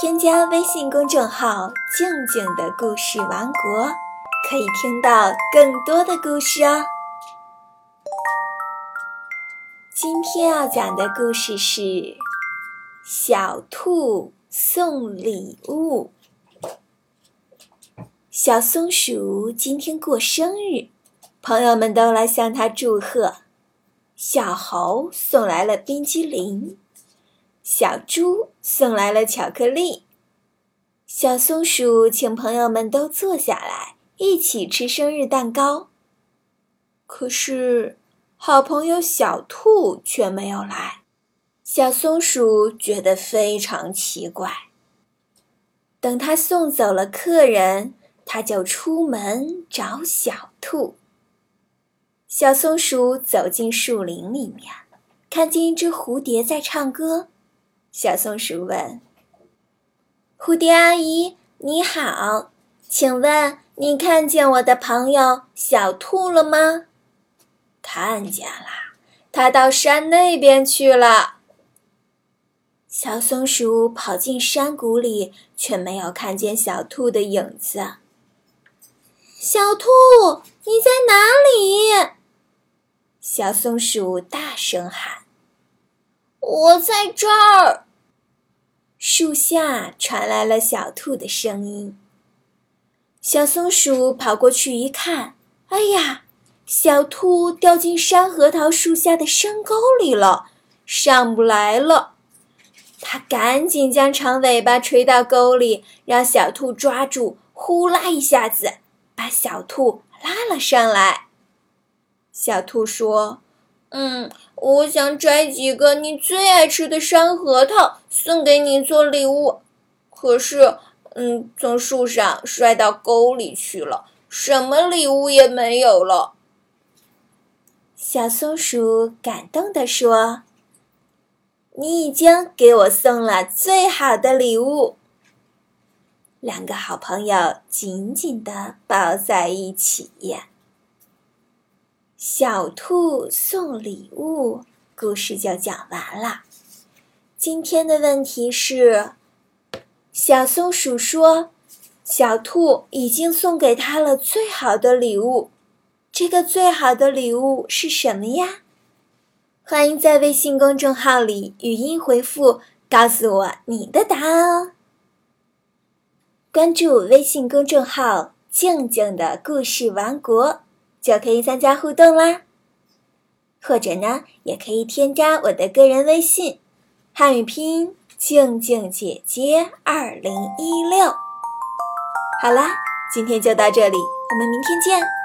添加微信公众号“静静的故事王国”，可以听到更多的故事哦。今天要讲的故事是《小兔送礼物》。小松鼠今天过生日，朋友们都来向它祝贺。小猴送来了冰激凌。小猪送来了巧克力，小松鼠请朋友们都坐下来一起吃生日蛋糕。可是，好朋友小兔却没有来，小松鼠觉得非常奇怪。等他送走了客人，他就出门找小兔。小松鼠走进树林里面，看见一只蝴蝶在唱歌。小松鼠问：“蝴蝶阿姨，你好，请问你看见我的朋友小兔了吗？”“看见了，它到山那边去了。”小松鼠跑进山谷里，却没有看见小兔的影子。“小兔，你在哪里？”小松鼠大声喊。我在这儿。树下传来了小兔的声音。小松鼠跑过去一看，哎呀，小兔掉进山核桃树下的深沟里了，上不来了。它赶紧将长尾巴垂到沟里，让小兔抓住，呼啦一下子把小兔拉了上来。小兔说。嗯，我想摘几个你最爱吃的山核桃送给你做礼物，可是，嗯，从树上摔到沟里去了，什么礼物也没有了。小松鼠感动地说：“你已经给我送了最好的礼物。”两个好朋友紧紧地抱在一起。小兔送礼物，故事就讲完了。今天的问题是：小松鼠说，小兔已经送给他了最好的礼物，这个最好的礼物是什么呀？欢迎在微信公众号里语音回复，告诉我你的答案哦。关注微信公众号“静静的故事王国”。就可以参加互动啦，或者呢，也可以添加我的个人微信，汉语拼音静静姐姐二零一六。好啦，今天就到这里，我们明天见。